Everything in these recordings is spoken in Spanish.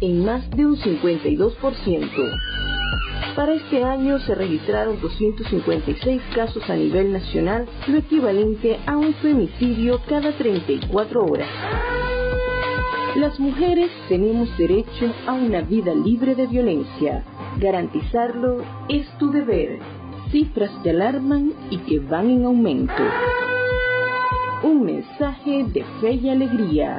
en más de un 52%. Para este año se registraron 256 casos a nivel nacional, lo equivalente a un femicidio cada 34 horas. Las mujeres tenemos derecho a una vida libre de violencia. Garantizarlo es tu deber. Cifras que alarman y que van en aumento. Un mensaje de fe y alegría.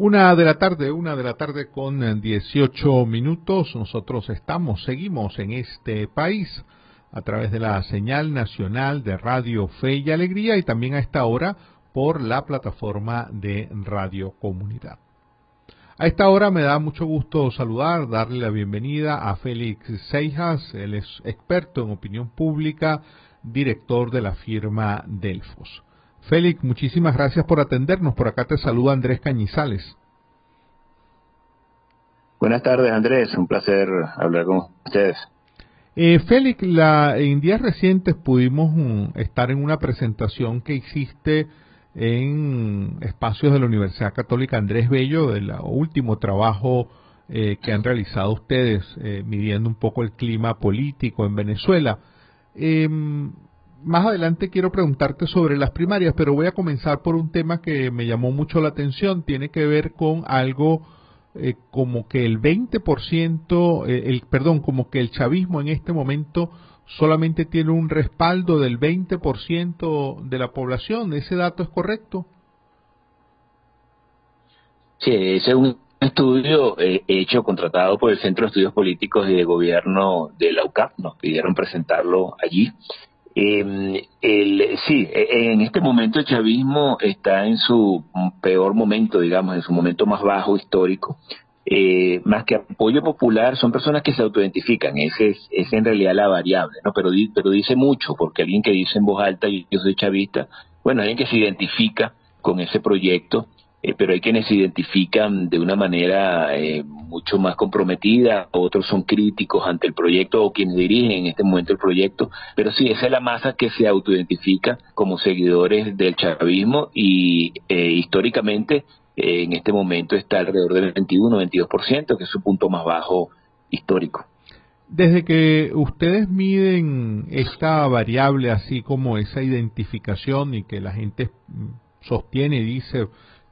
Una de la tarde, una de la tarde con 18 minutos. Nosotros estamos, seguimos en este país a través de la señal nacional de Radio Fe y Alegría y también a esta hora por la plataforma de Radio Comunidad. A esta hora me da mucho gusto saludar, darle la bienvenida a Félix Seijas, él es experto en opinión pública, director de la firma Delfos. Félix, muchísimas gracias por atendernos. Por acá te saluda Andrés Cañizales. Buenas tardes, Andrés. Un placer hablar con ustedes. Eh, Félix, la, en días recientes pudimos mm, estar en una presentación que hiciste en espacios de la Universidad Católica Andrés Bello, del último trabajo eh, que han realizado ustedes, eh, midiendo un poco el clima político en Venezuela. Más adelante quiero preguntarte sobre las primarias, pero voy a comenzar por un tema que me llamó mucho la atención. Tiene que ver con algo eh, como que el 20%, eh, el, perdón, como que el chavismo en este momento solamente tiene un respaldo del 20% de la población. ¿Ese dato es correcto? Sí, ese es un estudio eh, hecho, contratado por el Centro de Estudios Políticos y de Gobierno de la UCAP. Nos pidieron presentarlo allí. Eh, el, sí, e, en este momento el chavismo está en su peor momento, digamos, en su momento más bajo histórico. Eh, más que apoyo popular, son personas que se autoidentifican, ese es, es en realidad la variable, ¿no? Pero, pero dice mucho, porque alguien que dice en voz alta, yo soy chavista, bueno, alguien que se identifica con ese proyecto eh, pero hay quienes se identifican de una manera eh, mucho más comprometida, otros son críticos ante el proyecto o quienes dirigen en este momento el proyecto, pero sí, esa es la masa que se autoidentifica como seguidores del chavismo y eh, históricamente en este momento está alrededor del 21-22%, que es su punto más bajo histórico. Desde que ustedes miden esta variable, así como esa identificación y que la gente sostiene y dice,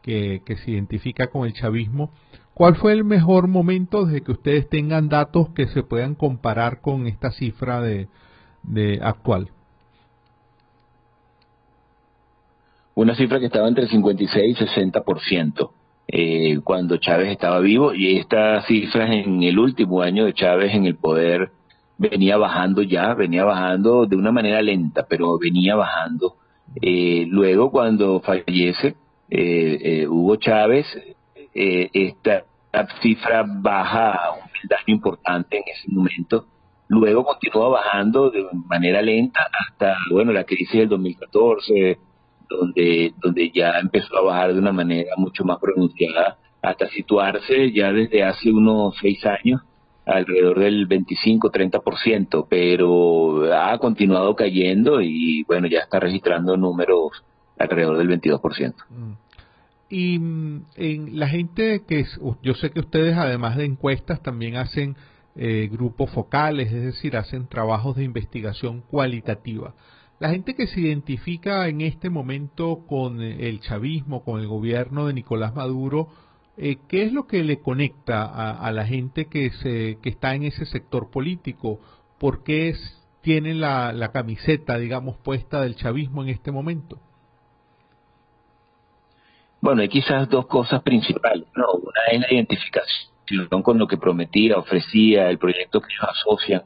que, se identifica con el chavismo. ¿Cuál fue el mejor momento desde que ustedes tengan datos que se puedan comparar con esta cifra de, actual? Una cifra que estaba entre el 56 y 60% eh, cuando Chávez estaba vivo y esta cifra en el último año de Chávez en el poder venía bajando ya, venía bajando de una manera lenta, pero venía bajando. Eh, luego cuando fallece Hugo Chávez, eh, esta cifra baja un daño importante en ese momento. Luego continúa bajando de manera lenta hasta, bueno, la crisis del 2014, donde, donde ya empezó a bajar de una manera mucho más pronunciada, hasta situarse ya desde hace unos seis años alrededor del 25-30%, pero ha continuado cayendo y bueno, ya está registrando números alrededor del 22%. Mm. Y mm, en la gente que yo sé que ustedes además de encuestas también hacen eh, grupos focales, es decir, hacen trabajos de investigación cualitativa. La gente que se identifica en este momento con el chavismo, con el gobierno de Nicolás Maduro, eh, ¿qué es lo que le conecta a, la gente que, se, que está en ese sector político? ¿Por qué tienen la, la camiseta, digamos, puesta del chavismo en este momento? Bueno, hay quizás dos cosas principales. No, una es la identificación con lo que prometía, ofrecía, el proyecto que ellos asocian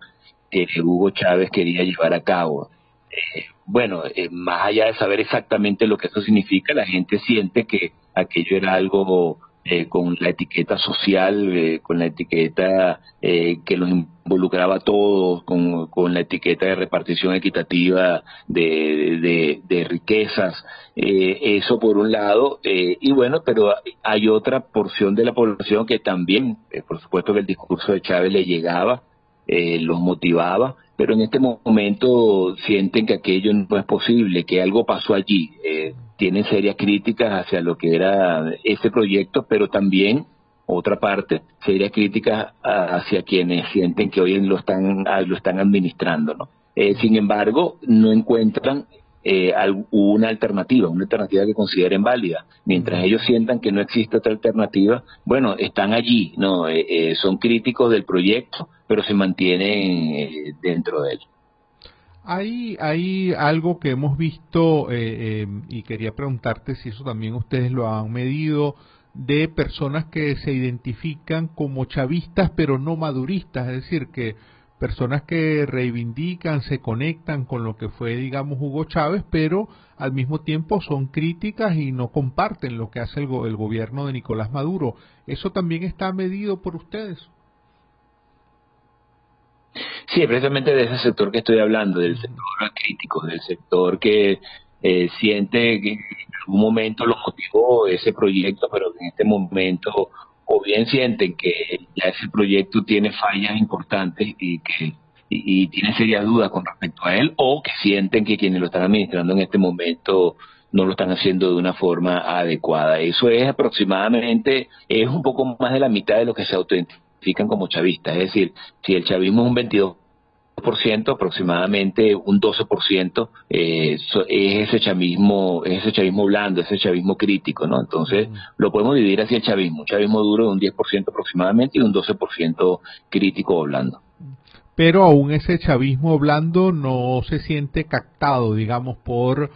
que Hugo Chávez quería llevar a cabo. Eh, bueno, eh, más allá de saber exactamente lo que eso significa, la gente siente que aquello era algo eh, con la etiqueta social, eh, con la etiqueta eh, que los involucraba a todos, con, con, la etiqueta de repartición equitativa de, de, riquezas. eso por un lado, y bueno, pero hay otra porción de la población que también, por supuesto que el discurso de Chávez le llegaba, los motivaba, pero en este momento sienten que aquello no es posible, que algo pasó allí tienen serias críticas hacia lo que era ese proyecto, pero también otra parte, serias críticas hacia quienes sienten que hoy lo están, lo están administrando. ¿no? Eh, sin embargo, no encuentran eh, una alternativa, una alternativa que consideren válida. Mientras ellos sientan que no existe otra alternativa, bueno, están allí, no, eh, son críticos del proyecto, pero se mantienen dentro de él. Hay, hay algo que hemos visto eh, eh, y quería preguntarte si eso también ustedes lo han medido de personas que se identifican como chavistas pero no maduristas, es decir, que personas que reivindican, se conectan con lo que fue, digamos, Hugo Chávez, pero al mismo tiempo son críticas y no comparten lo que hace el, el gobierno de Nicolás Maduro. ¿Eso también está medido por ustedes? Sí, precisamente de ese sector que estoy hablando, del sector crítico, del sector que eh, siente que en algún momento lo motivó ese proyecto, pero en este momento o bien sienten que ya ese proyecto tiene fallas importantes y que y, tienen serias dudas con respecto a él, o que sienten que quienes lo están administrando en este momento no lo están haciendo de una forma adecuada. Eso es aproximadamente, es un poco más de la mitad de lo que se autentica como chavistas. Es decir, si el chavismo es un 22%, aproximadamente un 12% eh, es ese chavismo, es ese chavismo blando, ese chavismo crítico, ¿no? Entonces, lo podemos dividir así el chavismo, un chavismo duro de un 10% aproximadamente y un 12% crítico o blando. Pero aún ese chavismo blando no se siente captado, digamos, por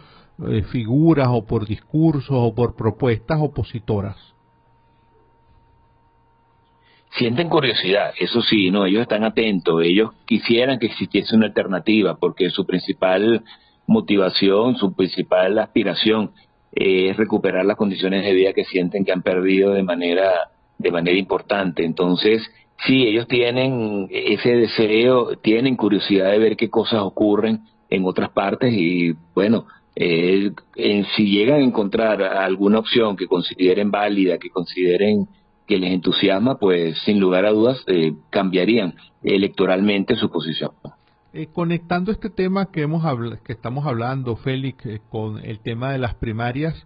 eh, figuras o por discursos o por propuestas opositoras sienten curiosidad, eso sí, no, ellos están atentos, ellos quisieran que existiese una alternativa, porque su principal motivación, su principal aspiración es recuperar las condiciones de vida que sienten que han perdido de manera de manera importante. Entonces, sí, ellos tienen ese deseo, tienen curiosidad de ver qué cosas ocurren en otras partes y bueno, eh, si llegan a encontrar alguna opción que consideren válida, que consideren que les entusiasma, pues sin lugar a dudas eh, cambiarían electoralmente su posición. Eh, conectando este tema que hemos que estamos hablando, Félix, eh, con el tema de las primarias,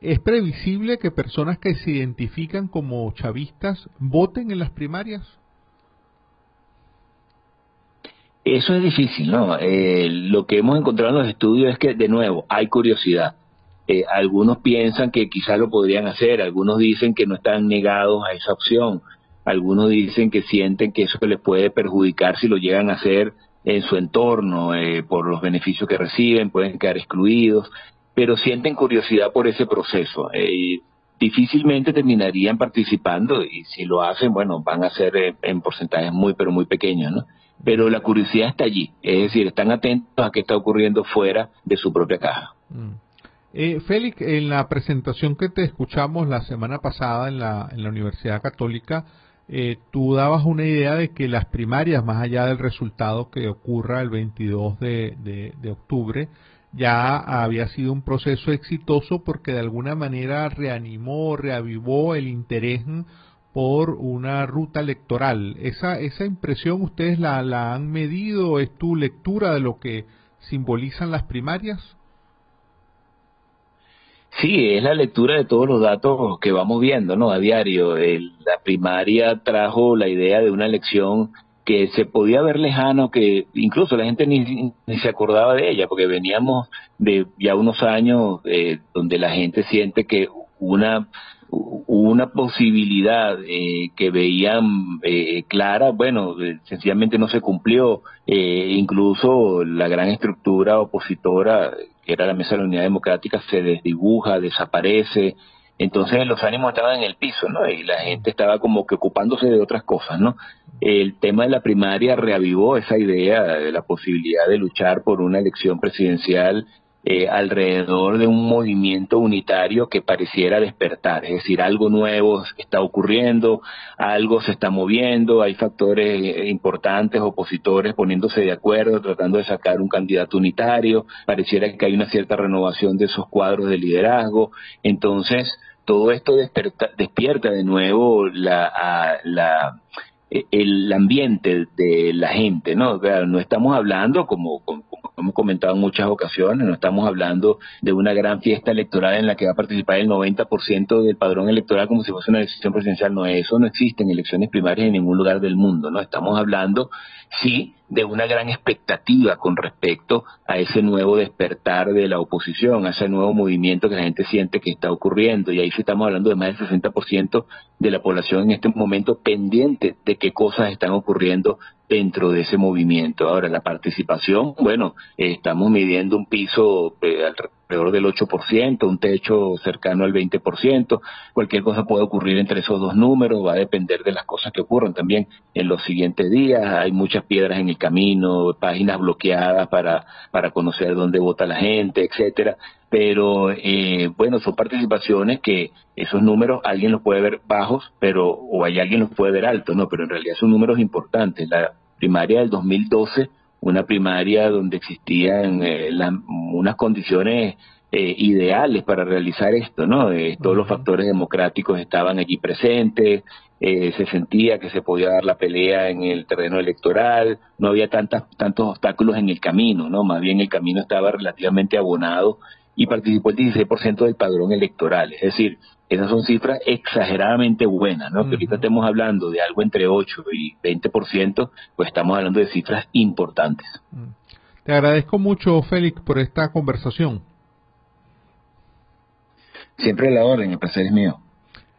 ¿es previsible que personas que se identifican como chavistas voten en las primarias? Eso es difícil, ¿no? lo que hemos encontrado en los estudios es que, de nuevo, hay curiosidad eh, algunos piensan que quizás lo podrían hacer, algunos dicen que no están negados a esa opción, algunos dicen que sienten que eso les puede perjudicar si lo llegan a hacer en su entorno, eh, por los beneficios que reciben, pueden quedar excluidos, pero sienten curiosidad por ese proceso. Eh, difícilmente terminarían participando y si lo hacen, bueno, van a ser en porcentajes muy, pero muy pequeños, ¿no? Pero la curiosidad está allí, es decir, están atentos a qué está ocurriendo fuera de su propia caja. Mm. Eh, Félix, en la presentación que te escuchamos la semana pasada en la, en la Universidad Católica, eh, tú dabas una idea de que las primarias, más allá del resultado que ocurra el 22 de, de, octubre, ya había sido un proceso exitoso porque de alguna manera reanimó, reavivó el interés por una ruta electoral. ¿Esa, esa impresión ustedes la, la han medido? ¿Es tu lectura de lo que simbolizan las primarias? Sí, es la lectura de todos los datos que vamos viendo, ¿no? A diario. la primaria trajo la idea de una elección que se podía ver lejano, que incluso la gente ni, se acordaba de ella, porque veníamos de ya unos años eh, donde la gente siente que una una posibilidad eh, que veían eh, clara, bueno, eh, sencillamente no se cumplió. incluso la gran estructura opositora, que era la Mesa de la Unidad Democrática, se desdibuja, desaparece. Entonces los ánimos estaban en el piso, ¿no? Y la gente estaba como que ocupándose de otras cosas, ¿no? El tema de la primaria reavivó esa idea de la posibilidad de luchar por una elección presidencial eh, alrededor de un movimiento unitario que pareciera despertar, es decir, algo nuevo está ocurriendo, algo se está moviendo, hay factores eh, importantes, opositores poniéndose de acuerdo, tratando de sacar un candidato unitario, pareciera que hay una cierta renovación de esos cuadros de liderazgo, entonces todo esto despierta de nuevo la, la el ambiente de la gente, ¿no? no estamos hablando como, como, hemos comentado en muchas ocasiones, no estamos hablando de una gran fiesta electoral en la que va a participar el 90% del padrón electoral como si fuese una decisión presidencial, no, eso no existe en elecciones primarias en ningún lugar del mundo, ¿no? Estamos hablando, sí, de una gran expectativa con respecto a ese nuevo despertar de la oposición, a ese nuevo movimiento que la gente siente que está ocurriendo. Y ahí sí estamos hablando de más del 60% de la población en este momento pendiente de qué cosas están ocurriendo dentro de ese movimiento. Ahora, la participación, bueno, estamos midiendo un piso eh, alrededor del 8%, un techo cercano al 20%. Cualquier cosa puede ocurrir entre esos dos números, va a depender de las cosas que ocurran también en los siguientes días. Hay muchas piedras en el camino, páginas bloqueadas para, para conocer dónde vota la gente, etcétera. Pero eh, bueno, son participaciones que esos números alguien los puede ver bajos, pero o hay alguien los puede ver altos, no, pero en realidad son números importantes. La primaria del 2012 una primaria donde existían eh, unas condiciones eh, ideales para realizar esto, ¿no? Eh, todos los factores democráticos estaban allí presentes, se sentía que se podía dar la pelea en el terreno electoral, no había tantas, tantos obstáculos en el camino, ¿no? Más bien el camino estaba relativamente abonado y participó el 16% del padrón electoral, es decir, esas son cifras exageradamente buenas, ¿no? Que ahorita estemos hablando de algo entre 8 y 20%, pues estamos hablando de cifras importantes. Te agradezco mucho, Félix, por esta conversación. Siempre la orden, el placer es mío.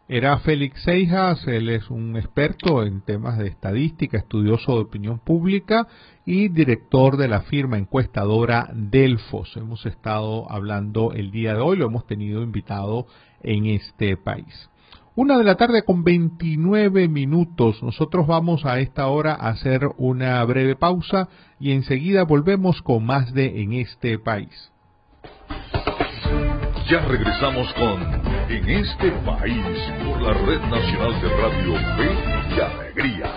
Era Félix Seijas, él es un experto en temas de estadística, estudioso de opinión pública y director de la firma encuestadora Delfos. Hemos estado hablando el día de hoy, lo hemos tenido invitado en este país. Una de la tarde con 29 minutos. Nosotros vamos a esta hora a hacer una breve pausa y enseguida volvemos con más de En este país. Ya regresamos con En este país por la Red Nacional de Radio Fe y Alegría.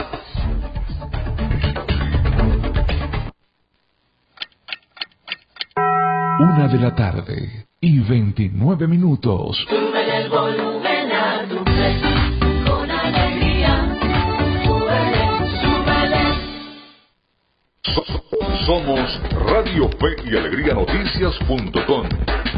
Una de la tarde y 29 minutos. Sube el volumen a tu con alegría. Somos Radio Fe y Alegría Noticias.com.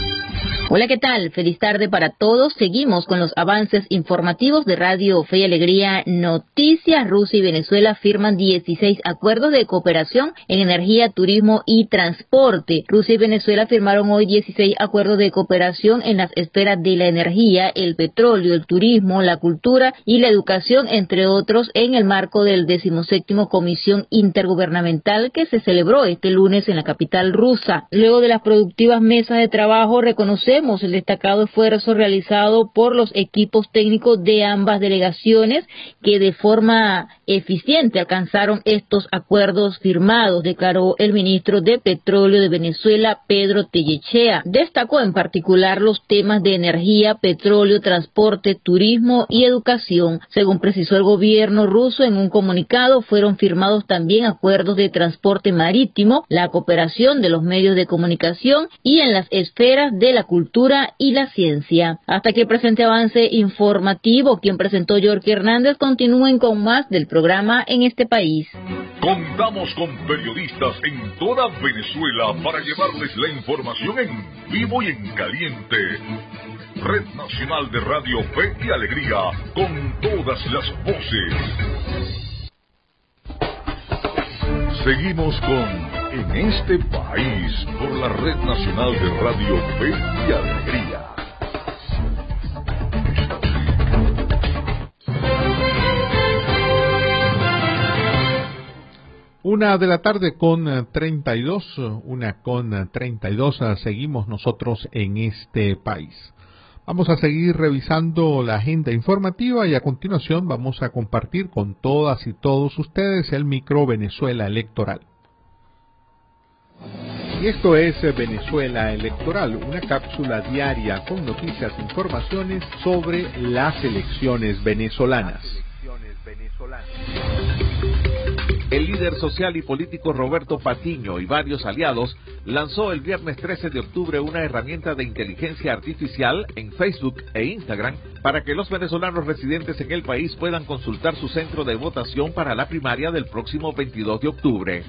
Hola, ¿qué tal? Feliz tarde para todos. Seguimos con los avances informativos de Radio Fe y Alegría Noticias. Rusia y Venezuela firman 16 acuerdos de cooperación en energía, turismo y transporte. Rusia y Venezuela firmaron hoy 16 acuerdos de cooperación en las esferas de la energía, el petróleo, el turismo, la cultura y la educación, entre otros, en el marco del 17 Comisión Intergubernamental que se celebró este lunes en la capital rusa. Luego de las productivas mesas de trabajo, reconocemos El destacado esfuerzo realizado por los equipos técnicos de ambas delegaciones que de forma eficiente alcanzaron estos acuerdos firmados, declaró el ministro de Petróleo de Venezuela, Pedro Tellechea. Destacó en particular los temas de energía, petróleo, transporte, turismo y educación. Según precisó el gobierno ruso en un comunicado, fueron firmados también acuerdos de transporte marítimo, la cooperación de los medios de comunicación y en las esferas de la cultura y la ciencia. Hasta que presente avance informativo, quien presentó York Hernández, continúen con más del programa en este país. Contamos con periodistas en toda Venezuela para llevarles la información en vivo y en caliente. Red Nacional de Radio Fe y Alegría, con todas las voces. Seguimos con En este país por la Red Nacional de Radio Fe y Alegría. Una de la tarde con 32, una con 32, seguimos nosotros en este país. Vamos a seguir revisando la agenda informativa y a continuación vamos a compartir con todas y todos ustedes el micro Venezuela Electoral. Y esto es Venezuela Electoral, una cápsula diaria con noticias e informaciones sobre las elecciones venezolanas. El líder social y político Roberto Patiño y varios aliados lanzó el viernes 13 de octubre una herramienta de inteligencia artificial en Facebook e Instagram para que los venezolanos residentes en el país puedan consultar su centro de votación para la primaria del próximo 22 de octubre.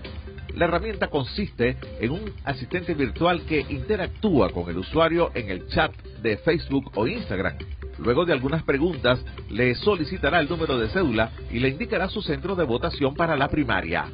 La herramienta consiste en un asistente virtual que interactúa con el usuario en el chat de Facebook o Instagram Luego de algunas preguntas, le solicitará el número de cédula y le indicará su centro de votación para la primaria.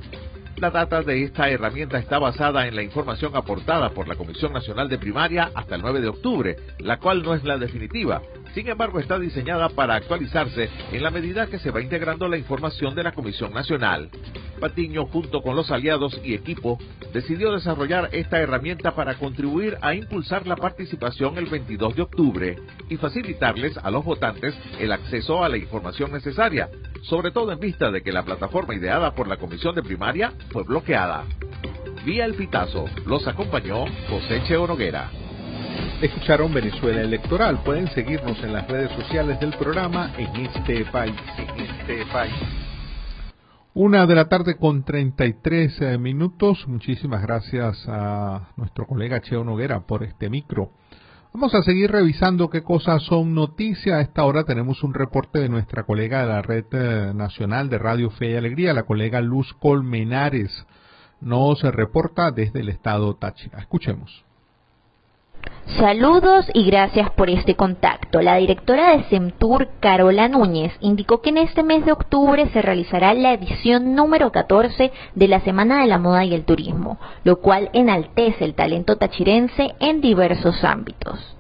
La data de esta herramienta está basada en la información aportada por la Comisión Nacional de Primaria hasta el 9 de octubre, la cual no es la definitiva. Sin embargo, está diseñada para actualizarse en la medida que se va integrando la información de la Comisión Nacional. Patiño, junto con los aliados y equipo, decidió desarrollar esta herramienta para contribuir a impulsar la participación el 22 de octubre y facilitarles a los votantes el acceso a la información necesaria, sobre todo en vista de que la plataforma ideada por la Comisión de Primaria fue bloqueada. Vía el pitazo, los acompañó José Cheo Noguera. Escucharon Venezuela Electoral. Pueden seguirnos en las redes sociales del programa en este país. En este país. Una de la tarde con 33 eh, minutos. Muchísimas gracias a nuestro colega Cheo Noguera por este micro. Vamos a seguir revisando qué cosas son noticias. A esta hora tenemos un reporte de nuestra colega de la Red eh, Nacional de Radio Fe y Alegría, la colega Luz Colmenares. Nos reporta desde el estado Táchira. Escuchemos. Saludos y gracias por este contacto. La directora de Semtur, Carola Núñez, indicó que en este mes de octubre se realizará la edición número 14 de la Semana de la Moda y el Turismo, lo cual enaltece el talento tachirense en diversos ámbitos.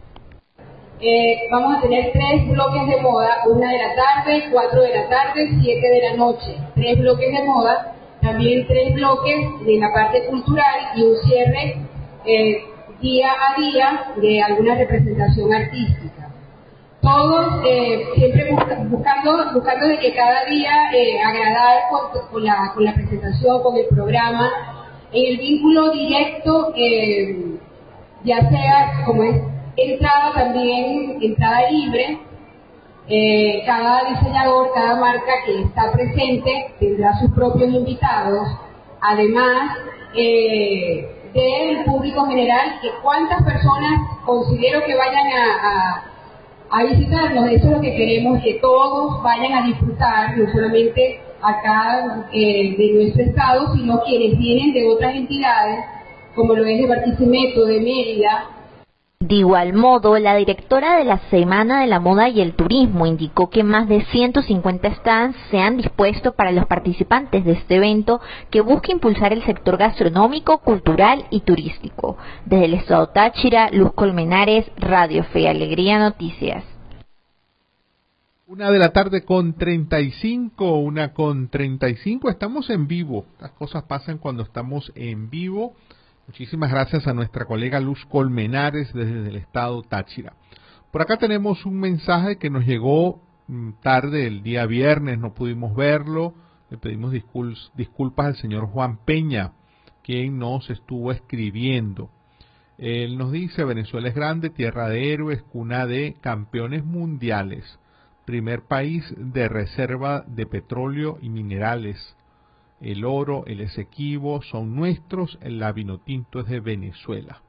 Eh, vamos a tener tres bloques de moda, una de la tarde, cuatro de la tarde, siete de la noche. Tres bloques de moda, también tres bloques de la parte cultural y un cierre eh, día a día de alguna representación artística. Todos eh, siempre buscando, buscando de que cada día eh, agradar con, la, con la presentación, con el programa, en el vínculo directo, eh, ya sea como es entrada también, entrada libre, cada diseñador, cada marca que está presente tendrá sus propios invitados. Además, eh, del público general, que cuántas personas considero que vayan a, a, visitarnos. Eso es lo que queremos, que todos vayan a disfrutar, no solamente acá eh, de nuestro estado, sino quienes vienen de otras entidades, como lo es de Barquisimeto, de Mérida, de igual modo, la directora de la Semana de la Moda y el Turismo indicó que más de 150 stands se han dispuesto para los participantes de este evento que busca impulsar el sector gastronómico, cultural y turístico. Desde el Estado Táchira, Luz Colmenares, Radio Fe Alegría Noticias. Una de la tarde con 35, una con 35, estamos en vivo. Las cosas pasan cuando estamos en vivo Muchísimas gracias a nuestra colega Luz Colmenares desde el estado Táchira. Por acá tenemos un mensaje que nos llegó mm, tarde el día viernes, no pudimos verlo. Le pedimos disculpas al señor Juan Peña, quien nos estuvo escribiendo. Él nos dice, Venezuela es grande, tierra de héroes, cuna de campeones mundiales, primer país de reserva de petróleo y minerales, el oro, el Esequibo son nuestros, el Tinto es de Venezuela.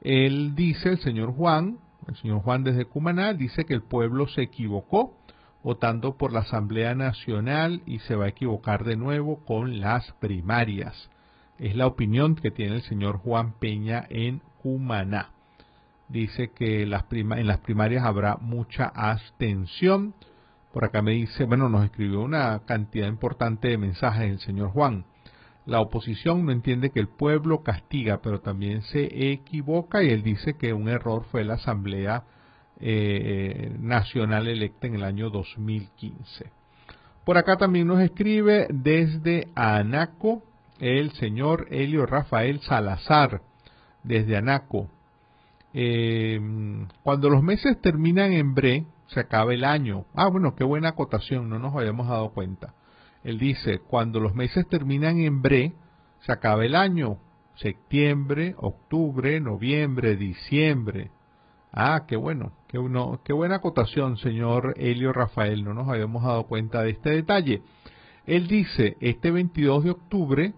Él dice, el señor Juan, el señor Juan desde Cumaná, dice que el pueblo se equivocó votando por la Asamblea Nacional y se va a equivocar de nuevo con las primarias. Es la opinión que tiene el señor Juan Peña en Cumaná. Dice que en las primarias habrá mucha abstención por acá me dice, bueno, nos escribió una cantidad importante de mensajes el señor Juan. La oposición no entiende que el pueblo castiga, pero también se equivoca y él dice que un error fue la Asamblea eh, Nacional electa en el año 2015. Por acá también nos escribe desde Anaco el señor Helio Rafael Salazar, desde Anaco. Eh, cuando los meses terminan en bre, se acaba el año. Ah, bueno, qué buena acotación, no nos habíamos dado cuenta. Él dice, cuando los meses terminan en bre, se acaba el año. Septiembre, octubre, noviembre, diciembre. Ah, qué bueno, qué, uno, qué buena acotación, señor Helio Rafael, no nos habíamos dado cuenta de este detalle. Él dice, este 22 de octubre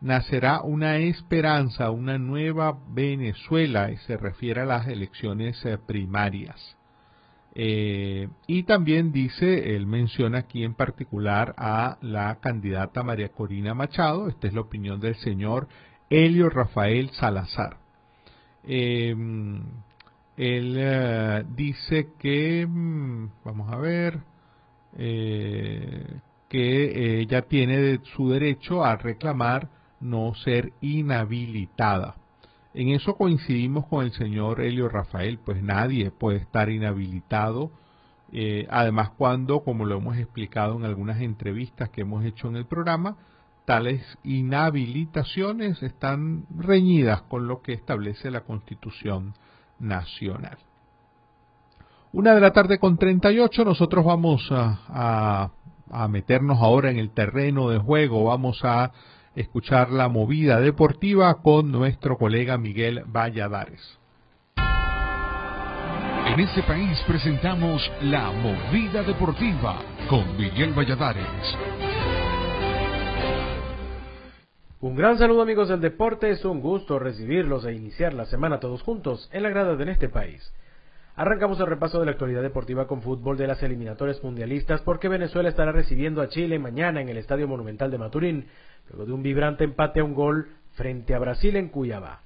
nacerá una esperanza, una nueva Venezuela, y se refiere a las elecciones eh, primarias. Eh, y también dice, él menciona aquí en particular a la candidata María Corina Machado, esta es la opinión del señor Helio Rafael Salazar. Em, él eh, dice que, mm, vamos a ver, eh, que ella tiene su derecho a reclamar no ser inhabilitada. En eso coincidimos con el señor Helio Rafael, pues nadie puede estar inhabilitado. Eh, además, cuando, como lo hemos explicado en algunas entrevistas que hemos hecho en el programa, tales inhabilitaciones están reñidas con lo que establece la Constitución Nacional. Una de la tarde con 38, nosotros vamos a, a meternos ahora en el terreno de juego, vamos a escuchar la movida deportiva con nuestro colega Miguel Valladares. En este país presentamos la movida deportiva con Miguel Valladares. Un gran saludo amigos del deporte, es un gusto recibirlos e iniciar la semana todos juntos en la grada de este país. Arrancamos el repaso de la actualidad deportiva con fútbol de las eliminatorias mundialistas porque Venezuela estará recibiendo a Chile mañana en el Estadio Monumental de Maturín, luego de un vibrante empate a un gol frente a Brasil en Cuyabá.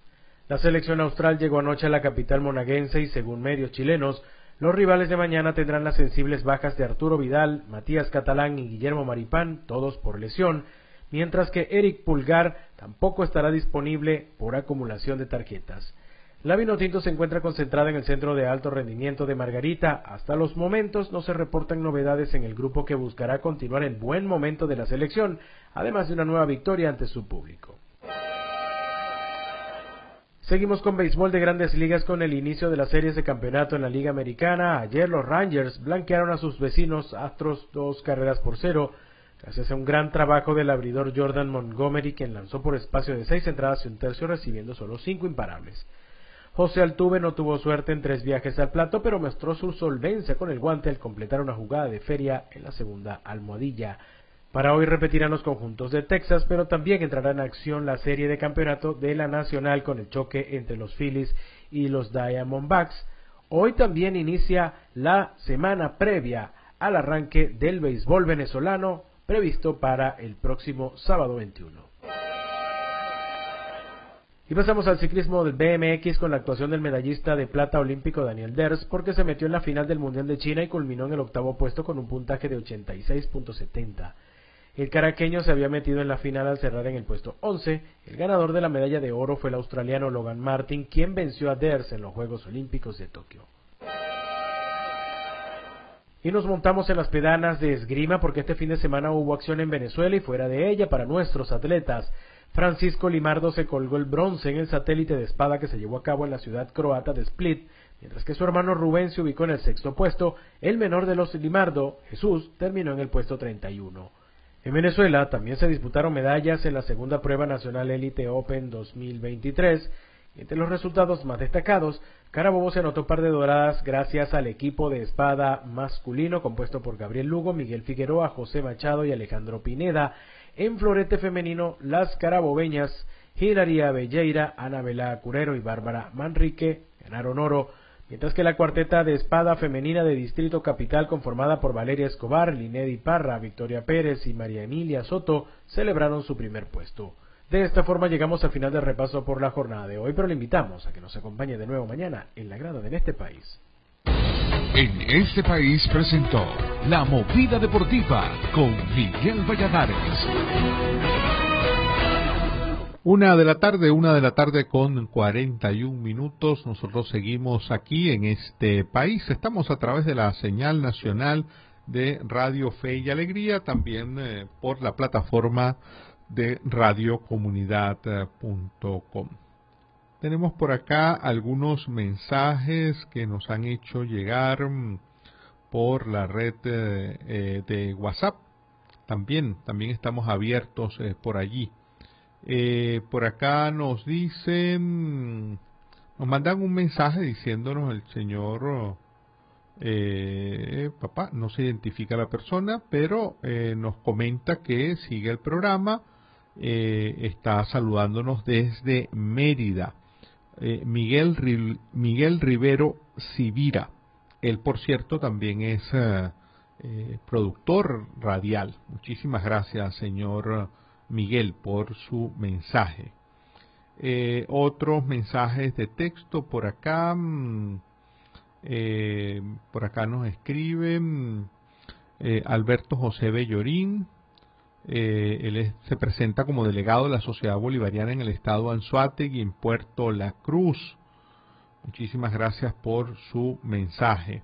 La selección austral llegó anoche a la capital monaguense y según medios chilenos, los rivales de mañana tendrán las sensibles bajas de Arturo Vidal, Matías Catalán y Guillermo Maripán, todos por lesión, mientras que Eric Pulgar tampoco estará disponible por acumulación de tarjetas. La Vinotinto se encuentra concentrada en el centro de alto rendimiento de Margarita. Hasta los momentos no se reportan novedades en el grupo que buscará continuar el buen momento de la selección, además de una nueva victoria ante su público. Seguimos con béisbol de grandes ligas con el inicio de las series de campeonato en la Liga Americana. Ayer los Rangers blanquearon a sus vecinos Astros dos carreras por cero, gracias a un gran trabajo del abridor Jordan Montgomery, quien lanzó por espacio de seis entradas y un tercio, recibiendo solo cinco imparables. José Altuve no tuvo suerte en tres viajes al plato, pero mostró su solvencia con el guante al completar una jugada de feria en la segunda almohadilla. Para hoy repetirán los conjuntos de Texas, pero también entrará en acción la serie de campeonato de la Nacional con el choque entre los Phillies y los Diamondbacks. Hoy también inicia la semana previa al arranque del béisbol venezolano previsto para el próximo sábado 21. Y pasamos al ciclismo del BMX con la actuación del medallista de plata olímpico Daniel Ders, porque se metió en la final del Mundial de China y culminó en el octavo puesto con un puntaje de 86.70. El caraqueño se había metido en la final al cerrar en el puesto 11. El ganador de la medalla de oro fue el australiano Logan Martin, quien venció a Ders en los Juegos Olímpicos de Tokio. Y nos montamos en las pedanas de esgrima porque este fin de semana hubo acción en Venezuela y fuera de ella para nuestros atletas. Francisco Limardo se colgó el bronce en el satélite de espada que se llevó a cabo en la ciudad croata de Split, mientras que su hermano Rubén se ubicó en el sexto puesto, el menor de los Limardo, Jesús, terminó en el puesto 31. En Venezuela también se disputaron medallas en la segunda prueba nacional Elite Open 2023. Entre los resultados más destacados, Carabobo se anotó par de doradas gracias al equipo de espada masculino compuesto por Gabriel Lugo, Miguel Figueroa, José Machado y Alejandro Pineda. En florete femenino, las carabobeñas Hilaria Belleira, Ana Vela Curero y Bárbara Manrique ganaron oro mientras que la cuarteta de espada femenina de Distrito Capital conformada por Valeria Escobar, Linedi Parra, Victoria Pérez y María Emilia Soto celebraron su primer puesto. De esta forma llegamos al final del repaso por la jornada de hoy, pero le invitamos a que nos acompañe de nuevo mañana en la grada de este país. En este país presentó La Movida Deportiva con Miguel Valladares. Una de la tarde, una de la tarde con 41 minutos. Nosotros seguimos aquí en este país. Estamos a través de la señal nacional de Radio Fe y Alegría, también eh, por la plataforma de radiocomunidad.com. Tenemos por acá algunos mensajes que nos han hecho llegar mm, por la red eh, eh, de WhatsApp. También, también estamos abiertos por allí. Eh, por acá nos dicen, nos mandan un mensaje diciéndonos el señor eh, papá, no se identifica la persona, pero eh, nos comenta que sigue el programa, eh, está saludándonos desde Mérida. Miguel, Miguel Rivero Sivira, él por cierto también es productor radial. Muchísimas gracias, señor Miguel por su mensaje. Eh, otros mensajes de texto por acá. Mm, eh, por acá nos escribe eh, Alberto José Bellorín. Él se presenta como delegado de la Sociedad Bolivariana en el estado Anzuategui en Puerto La Cruz. Muchísimas gracias por su mensaje.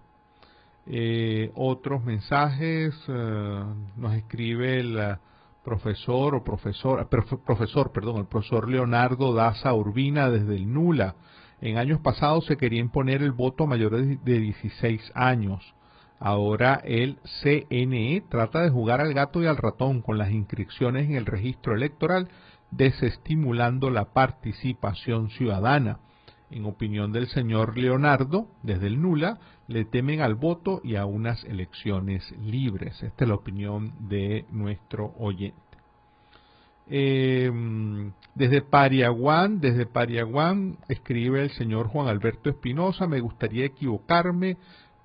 otros mensajes nos escribe la profesor o profesor, eh, profesor, perdón, el profesor Leonardo Daza Urbina desde el Nula. En años pasados se quería imponer el voto a mayores de 16 años. Ahora el CNE trata de jugar al gato y al ratón con las inscripciones en el registro electoral, desestimulando la participación ciudadana. En opinión del señor Leonardo, desde el Nula, le temen al voto y a unas elecciones libres. Esta es la opinión de nuestro oyente. Eh, desde Pariaguán, desde Pariaguán escribe el señor Juan Alberto Espinosa, me gustaría equivocarme,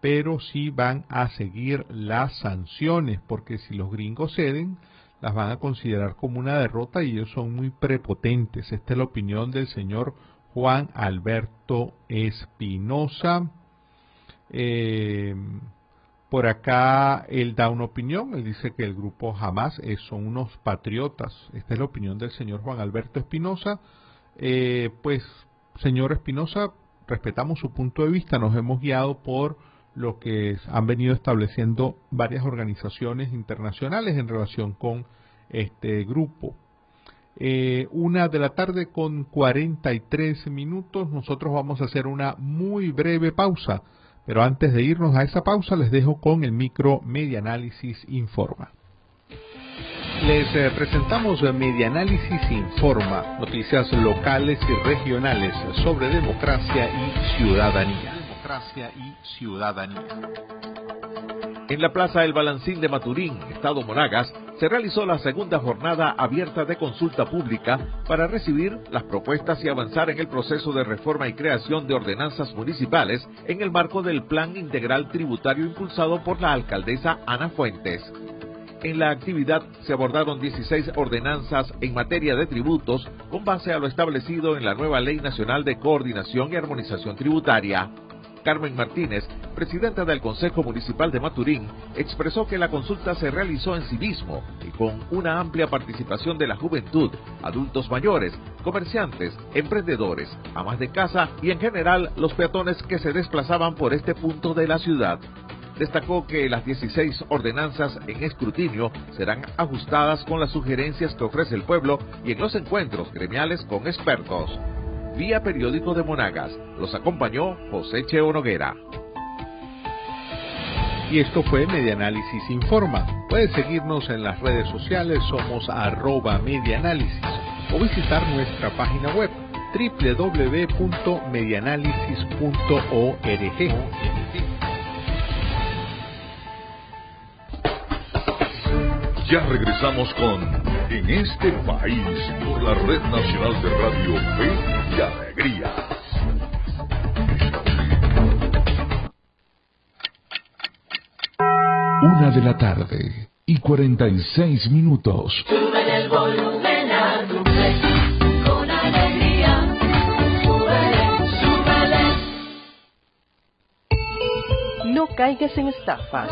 pero sí van a seguir las sanciones, porque si los gringos ceden, las van a considerar como una derrota y ellos son muy prepotentes. Esta es la opinión del señor Juan Alberto Espinosa. Eh, por acá él da una opinión, él dice que el grupo jamás son unos patriotas. Esta es la opinión del señor Juan Alberto Espinosa. Eh, pues, señor Espinosa, respetamos su punto de vista, nos hemos guiado por lo que han venido estableciendo varias organizaciones internacionales en relación con este grupo. Eh, una de la tarde con 43 minutos. Nosotros vamos a hacer una muy breve pausa, pero antes de irnos a esa pausa les dejo con el micro Medianálisis Informa. Les eh, presentamos Medianálisis Informa, noticias locales y regionales sobre democracia y ciudadanía. Y ciudadanía. En la Plaza El Balancín de Maturín, Estado Monagas, se realizó la segunda jornada abierta de consulta pública para recibir las propuestas y avanzar en el proceso de reforma y creación de ordenanzas municipales en el marco del Plan Integral Tributario impulsado por la alcaldesa Ana Fuentes. En la actividad se abordaron 16 ordenanzas en materia de tributos con base a lo establecido en la nueva Ley Nacional de Coordinación y Armonización Tributaria. Carmen Martínez, presidenta del Consejo Municipal de Maturín, expresó que la consulta se realizó en sí mismo y con una amplia participación de la juventud, adultos mayores, comerciantes, emprendedores, amas de casa y en general los peatones que se desplazaban por este punto de la ciudad. Destacó que las 16 ordenanzas en escrutinio serán ajustadas con las sugerencias que ofrece el pueblo y en los encuentros gremiales con expertos. Vía Periódico de Monagas, los acompañó José Cheo Noguera. Y esto fue Medianálisis Informa. Puedes seguirnos en las redes sociales, somos arroba medianálisis o visitar nuestra página web www.medianálisis.org. Ya regresamos con En este país por la Red Nacional de Radio Fe y Alegría. Una de la tarde y 46 minutos. Sube el volumen a tu play, con alegría. Súbele, súbele. No caigas en estafas.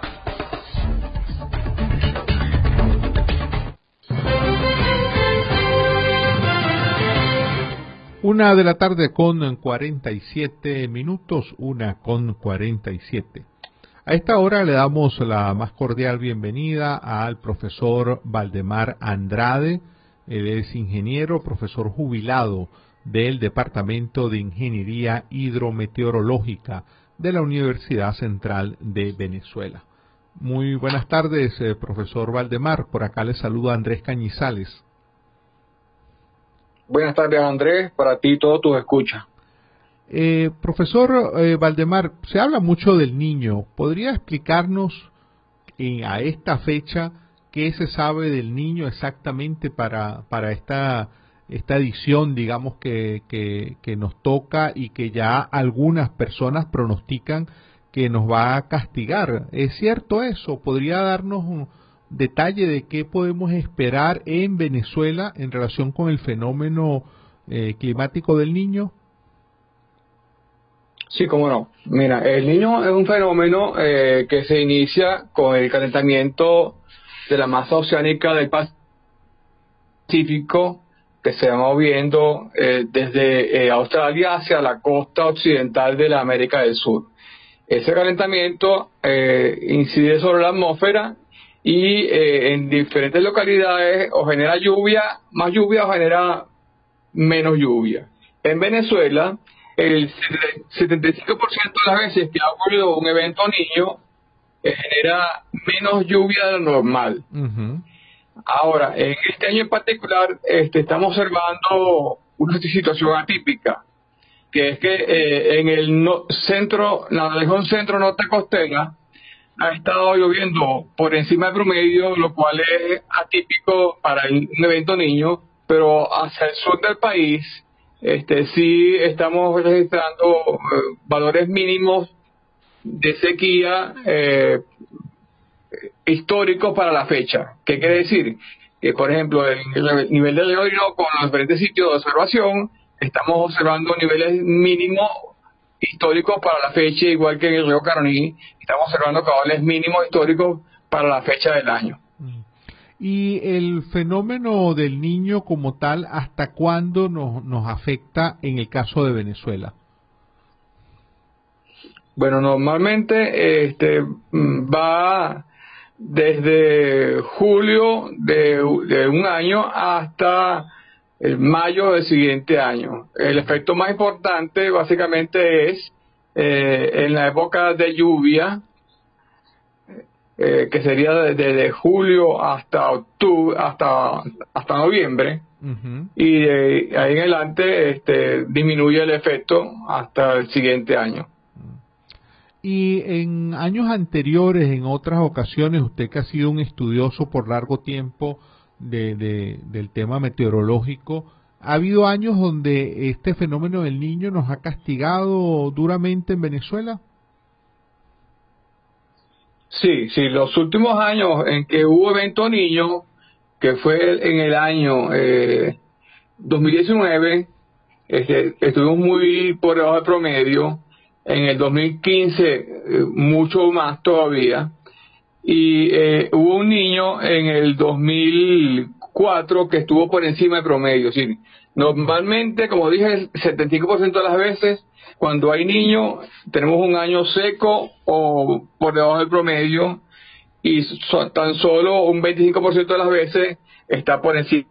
Una de la tarde con 47 minutos, una con 47. A esta hora le damos la más cordial bienvenida al profesor Valdemar Andrade. Él es ingeniero, profesor jubilado del Departamento de Ingeniería Hidrometeorológica de la Universidad Central de Venezuela. Muy buenas tardes, eh, profesor Valdemar. Por acá le saluda Andrés Cañizales. Buenas tardes, Andrés, para ti y todos tus escuchas. Eh, profesor eh, Valdemar, se habla mucho del niño. ¿Podría explicarnos eh, a esta fecha qué se sabe del niño exactamente para, para esta, esta edición, digamos, que, que, que nos toca y que ya algunas personas pronostican que nos va a castigar? ¿Es cierto eso? ¿Podría darnos un detalle de qué podemos esperar en Venezuela en relación con el fenómeno eh, climático del niño? Sí, cómo no. Mira, el niño es un fenómeno eh, que se inicia con el calentamiento de la masa oceánica del Pacífico que se va moviendo eh, desde eh, Australia hacia la costa occidental de la América del Sur. Ese calentamiento eh, incide sobre la atmósfera y eh, en diferentes localidades o genera lluvia, más lluvia o genera menos lluvia. En Venezuela, el 75% de las veces que ha ocurrido un evento niño eh, genera menos lluvia de lo normal. Ahora, en este año en particular, este, estamos observando una situación atípica, que es que eh, en el no- centro, la región centro norte costera, ha estado lloviendo por encima del promedio, lo cual es atípico para un evento niño, pero hacia el sur del país, este, sí estamos registrando eh, valores mínimos de sequía eh, históricos para la fecha. ¿Qué quiere decir? Que, por ejemplo, el nivel del Orinoco, en los diferentes sitios de observación, estamos observando niveles mínimos históricos para la fecha, igual que en el río Caroní, estamos observando cabales mínimos históricos para la fecha del año. Y el fenómeno del niño como tal, ¿hasta cuándo nos, nos afecta en el caso de Venezuela? Bueno, normalmente este mm, va desde julio de, de un año hasta el mayo del siguiente año. El efecto más importante básicamente es eh, en la época de lluvia, eh, que sería desde julio hasta octubre, hasta, hasta noviembre, y de ahí en adelante este, disminuye el efecto hasta el siguiente año. Y en años anteriores, en otras ocasiones, usted que ha sido un estudioso por largo tiempo de, del tema meteorológico, ¿ha habido años donde este fenómeno del niño nos ha castigado duramente en Venezuela? Sí, sí, los últimos años en que hubo evento niño, que fue en el año eh, 2019, este, estuvimos muy por debajo del promedio, en el 2015 eh, mucho más todavía, y eh, hubo un niño en el 2004 que estuvo por encima del promedio. Sí, normalmente, como dije, el 75% de las veces, cuando hay niños, tenemos un año seco o por debajo del promedio, y tan solo un 25% de las veces está por encima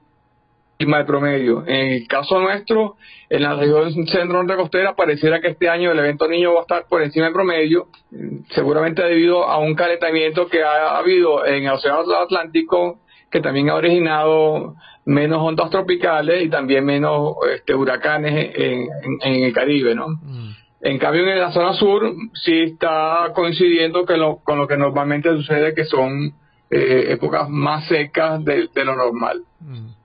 del promedio. En el caso nuestro, en la región centro-norte costera, pareciera que este año el evento niño va a estar por encima del promedio, seguramente debido a un calentamiento que ha habido en el Océano Atlántico, que también ha originado menos ondas tropicales y también menos este, huracanes en, el Caribe, ¿no? Mm. En cambio, en la zona sur sí está coincidiendo con lo que normalmente sucede, que son eh, épocas más secas de, lo normal. Mm.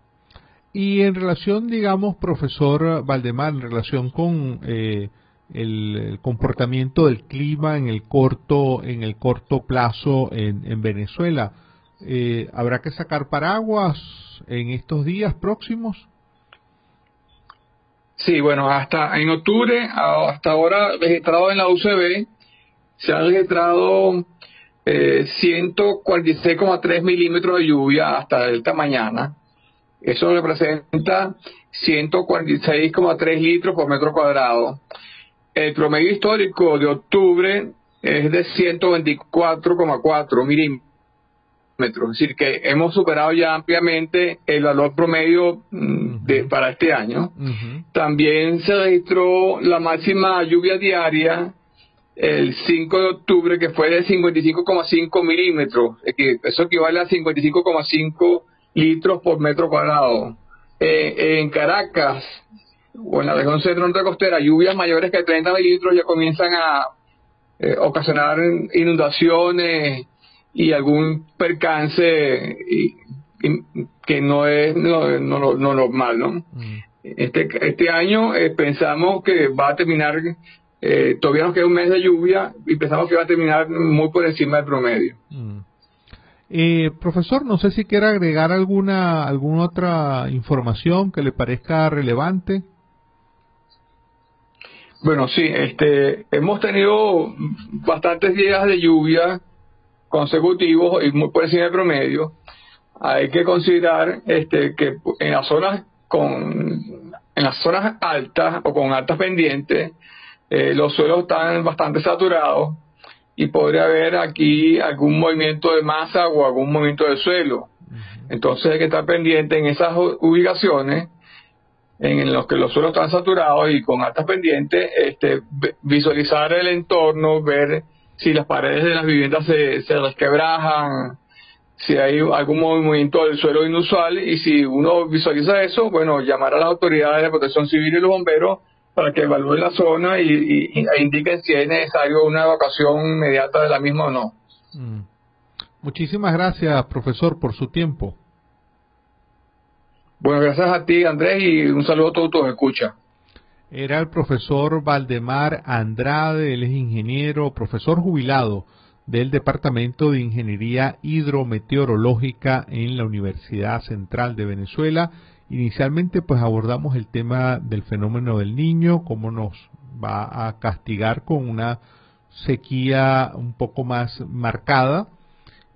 Y en relación, digamos, profesor Valdemar, en relación con eh, el, comportamiento del clima en el corto, en el corto plazo en, Venezuela, eh, ¿habrá que sacar paraguas en estos días próximos? Sí, bueno, hasta en octubre, hasta ahora registrado en la UCB, se han registrado eh, 146,3 milímetros de lluvia hasta esta mañana. Eso representa 146,3 litros por metro cuadrado. El promedio histórico de octubre es de 124,4 milímetros. Es decir, que hemos superado ya ampliamente el valor promedio mm, de, para este año. También se registró la máxima lluvia diaria el 5 de octubre, que fue de 55,5 milímetros. Eso equivale a 55,5 litros por metro cuadrado. Eh, en Caracas o en la región centro-norte costera, lluvias mayores que 30 mililitros ya comienzan a eh, ocasionar inundaciones y algún percance que no es no, no, normal, ¿no? Mm. Este, este año eh, pensamos que va a terminar, todavía nos queda un mes de lluvia y pensamos que va a terminar muy por encima del promedio. Mm. Eh, profesor, no sé si quiere agregar alguna, alguna otra información que le parezca relevante. Bueno, sí, este, hemos tenido bastantes días de lluvia consecutivos y muy por encima del promedio. Hay que considerar este, que en las zonas con, en las zonas altas o con altas pendientes, eh, los suelos están bastante saturados y podría haber aquí algún movimiento de masa o algún movimiento de suelo. Entonces hay que estar pendiente en esas ubicaciones en los que los suelos están saturados y con altas pendientes, este, visualizar el entorno, ver si las paredes de las viviendas se, se resquebrajan, si hay algún movimiento del suelo inusual y si uno visualiza eso, bueno, llamar a las autoridades de protección civil y los bomberos para que evalúen la zona y, e indiquen si es necesario una evacuación inmediata de la misma o no. Mm. Muchísimas gracias, profesor, por su tiempo. Bueno, gracias a ti, Andrés, y un saludo a todos tus escucha. Era el profesor Valdemar Andrade, él es ingeniero, profesor jubilado del Departamento de Ingeniería Hidrometeorológica en la Universidad Central de Venezuela Inicialmente pues abordamos el tema del fenómeno del niño, cómo nos va a castigar con una sequía un poco más marcada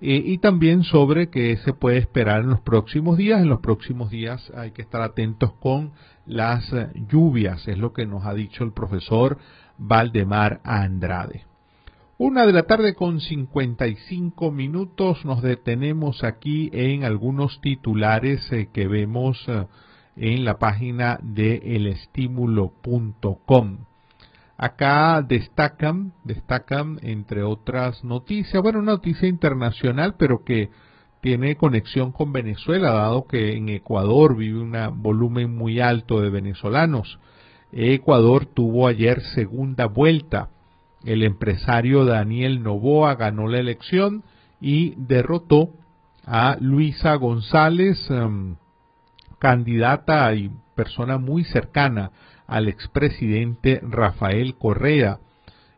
eh, y también sobre qué se puede esperar en los próximos días. En los próximos días hay que estar atentos con las lluvias, es lo que nos ha dicho el profesor Valdemar Andrade. Una de la tarde con 55 minutos nos detenemos aquí en algunos titulares eh, que vemos eh, en la página de elestimulo.com. Acá destacan, destacan entre otras noticias, bueno, una noticia internacional, pero que tiene conexión con Venezuela, dado que en Ecuador vive un volumen muy alto de venezolanos. Ecuador tuvo ayer segunda vuelta. El empresario Daniel Novoa ganó la elección y derrotó a Luisa González, em, candidata y persona muy cercana al expresidente Rafael Correa.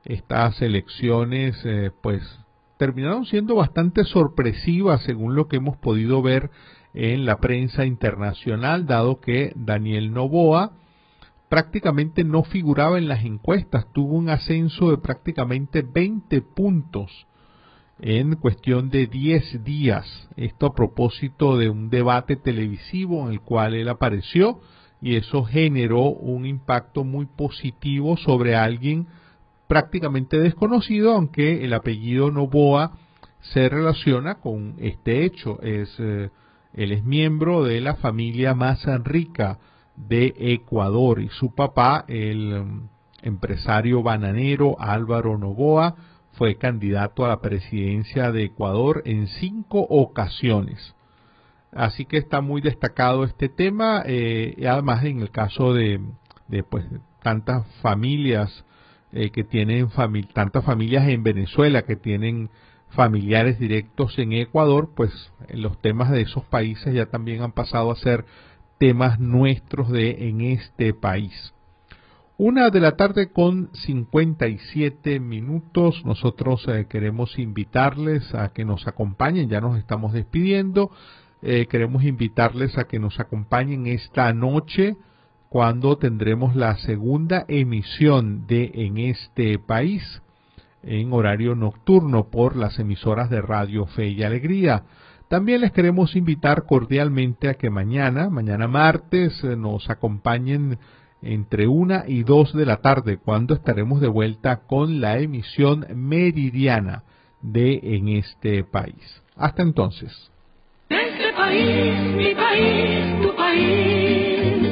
Estas elecciones, eh, pues, terminaron siendo bastante sorpresivas según lo que hemos podido ver en la prensa internacional, dado que Daniel Novoa prácticamente no figuraba en las encuestas, tuvo un ascenso de prácticamente 20 puntos en cuestión de 10 días. Esto a propósito de un debate televisivo en el cual él apareció y eso generó un impacto muy positivo sobre alguien prácticamente desconocido, aunque el apellido Novoa se relaciona con este hecho. Es, eh, él es miembro de la familia más rica de Ecuador y su papá, el mm, empresario bananero Álvaro Novoa, fue candidato a la presidencia de Ecuador en cinco ocasiones. Así que está muy destacado este tema, eh, y además en el caso de, de pues, tantas familias eh, que tienen tantas familias en Venezuela que tienen familiares directos en Ecuador, pues los temas de esos países ya también han pasado a ser temas nuestros de en este país. Una de la tarde con 57 minutos. Nosotros eh, queremos invitarles a que nos acompañen. Ya nos estamos despidiendo. Eh, queremos invitarles a que nos acompañen esta noche cuando tendremos la segunda emisión de En este país en horario nocturno por las emisoras de Radio Fe y Alegría. También les queremos invitar cordialmente a que mañana, mañana martes, eh, nos acompañen entre una y dos de la tarde, cuando estaremos de vuelta con la emisión meridiana de En este país. Hasta entonces. Este.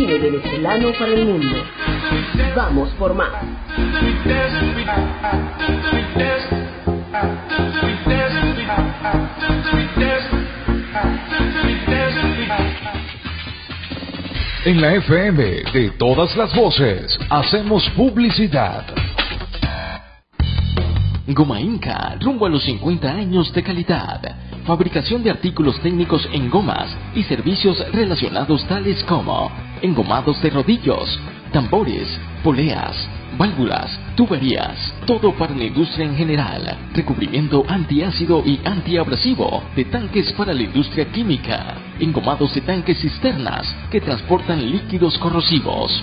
cine venezolano para el mundo. Vamos por más. En la FM de todas las voces, hacemos publicidad. Goma Inca, rumbo a los 50 años de calidad. Fabricación de artículos técnicos en gomas y servicios relacionados tales como engomados de rodillos, tambores, poleas, válvulas, tuberías, todo para la industria en general, recubrimiento antiácido y antiabrasivo de tanques para la industria química, engomados de tanques cisternas que transportan líquidos corrosivos,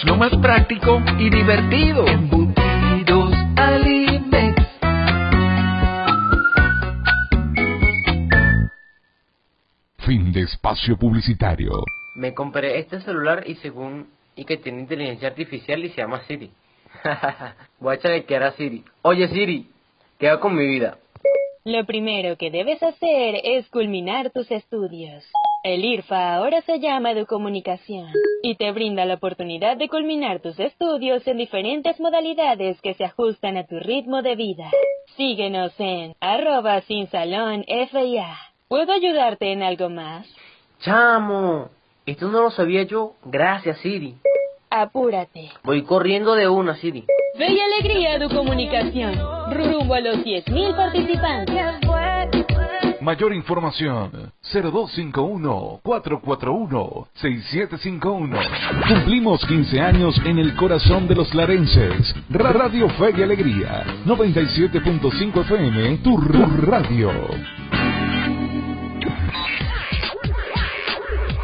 Hazlo más práctico y divertido. Embutidos Alimex. Fin de espacio publicitario. Me compré este celular y según y que tiene inteligencia artificial y se llama Siri. Voy a echarle que era Siri. Oye Siri, ¿qué hago con mi vida? Lo primero que debes hacer es culminar tus estudios. El IRFA ahora se llama Educomunicación y te brinda la oportunidad de culminar tus estudios en diferentes modalidades que se ajustan a tu ritmo de vida. Síguenos en arroba sin salón FIA. ¿Puedo ayudarte en algo más? Chamo, esto no lo sabía yo. Gracias Siri. Apúrate. Voy corriendo de una Siri. Fe y alegría de comunicación. Rumbo a los 10.000 participantes. Mayor información 0251-441-6751. Cumplimos 15 años en el corazón de los larenses. Ra- Radio Fe y Alegría. 97.5 FM, tu radio.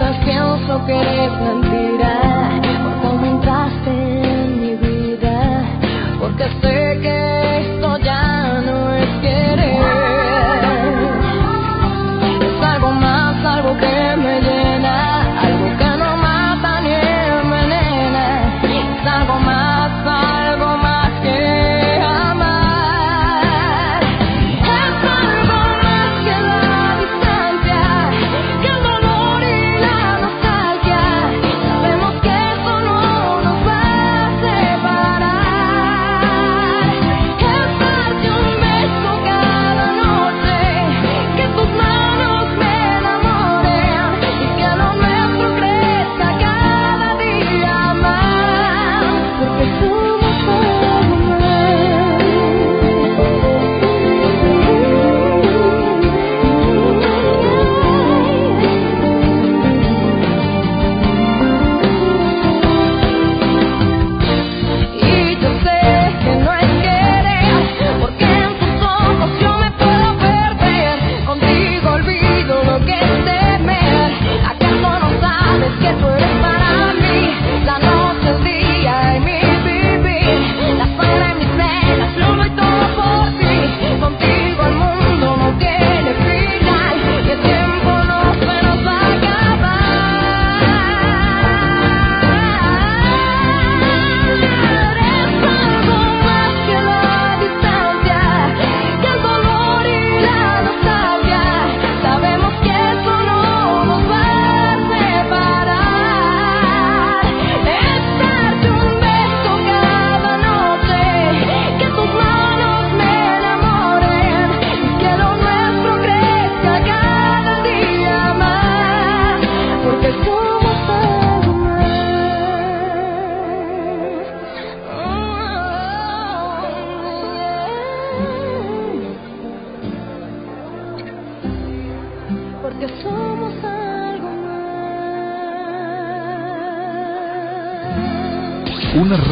A veces pienso que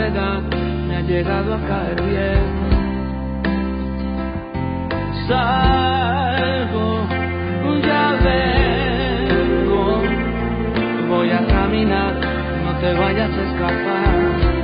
soledad me ha llegado a caer bien. Salgo, ya vengo, voy a caminar, no te vayas a escapar.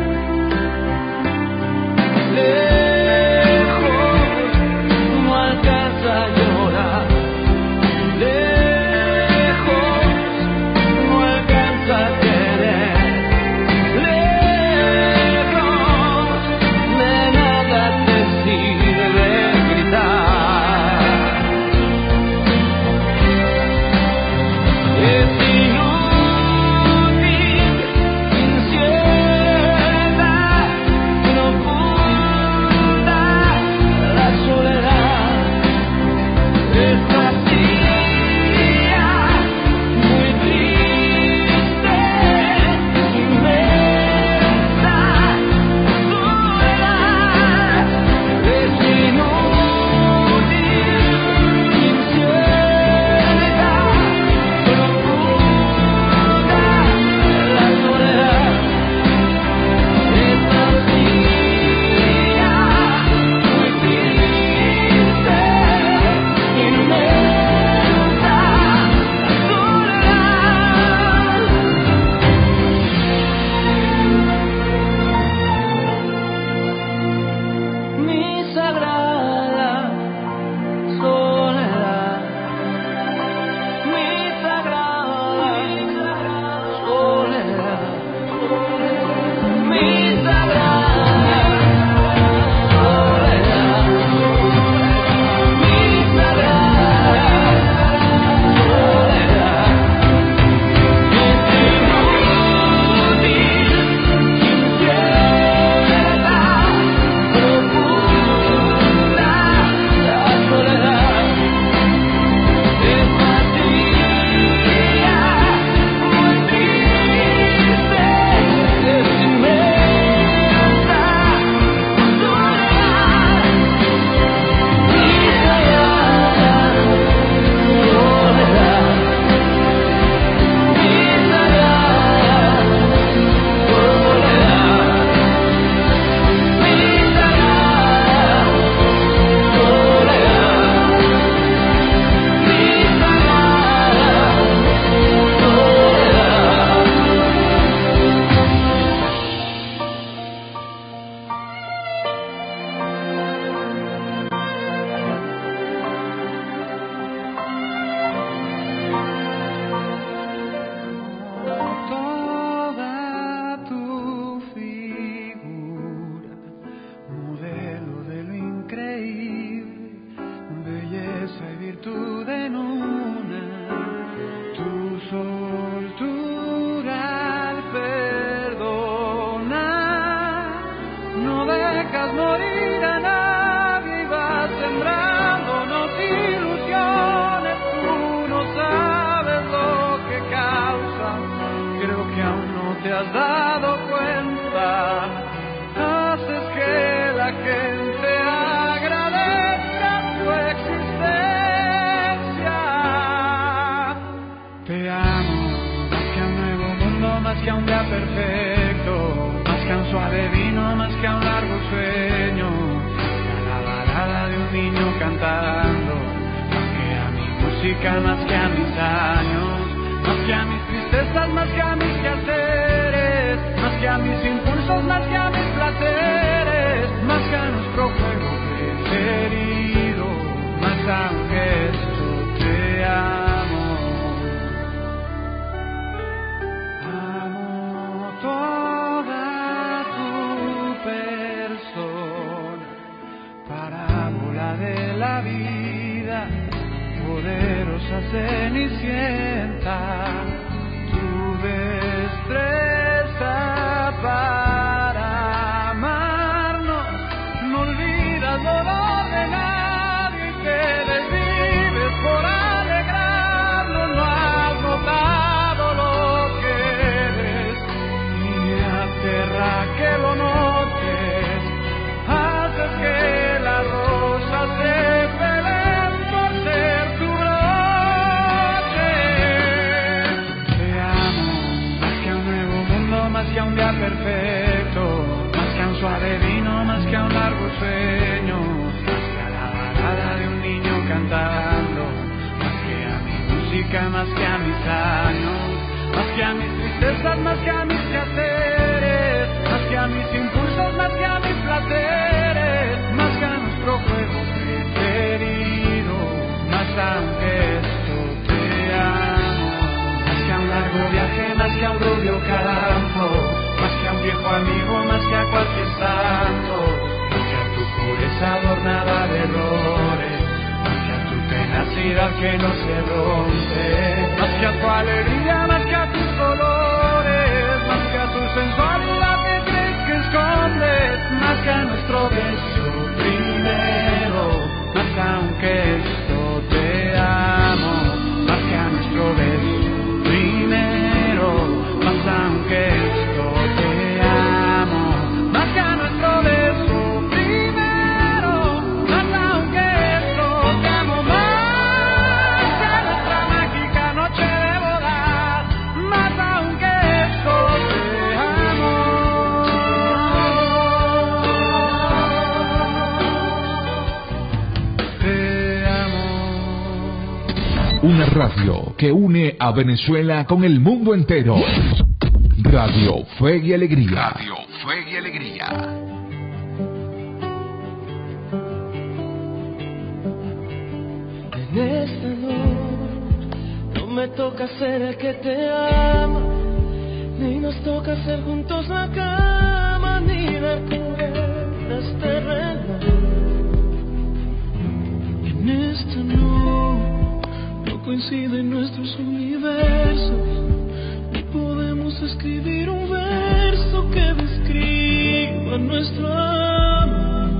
radio que une a Venezuela con el mundo entero. Radio Fe y Alegría. Radio Fe y Alegría. En esta noche no me toca ser el que te ama, ni nos toca ser juntos la cama, ni la cubierta este reloj. En esta noche coinciden nuestros universos. No podemos escribir un verso que describa nuestro amor.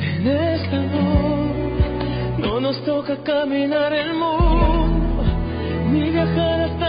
En esta no, no nos toca caminar el mundo ni viajar hasta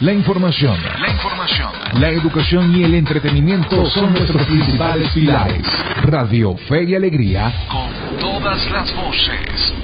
La información, la información, la educación y el entretenimiento son nuestros principales pilares. Radio Fe y Alegría con todas las voces.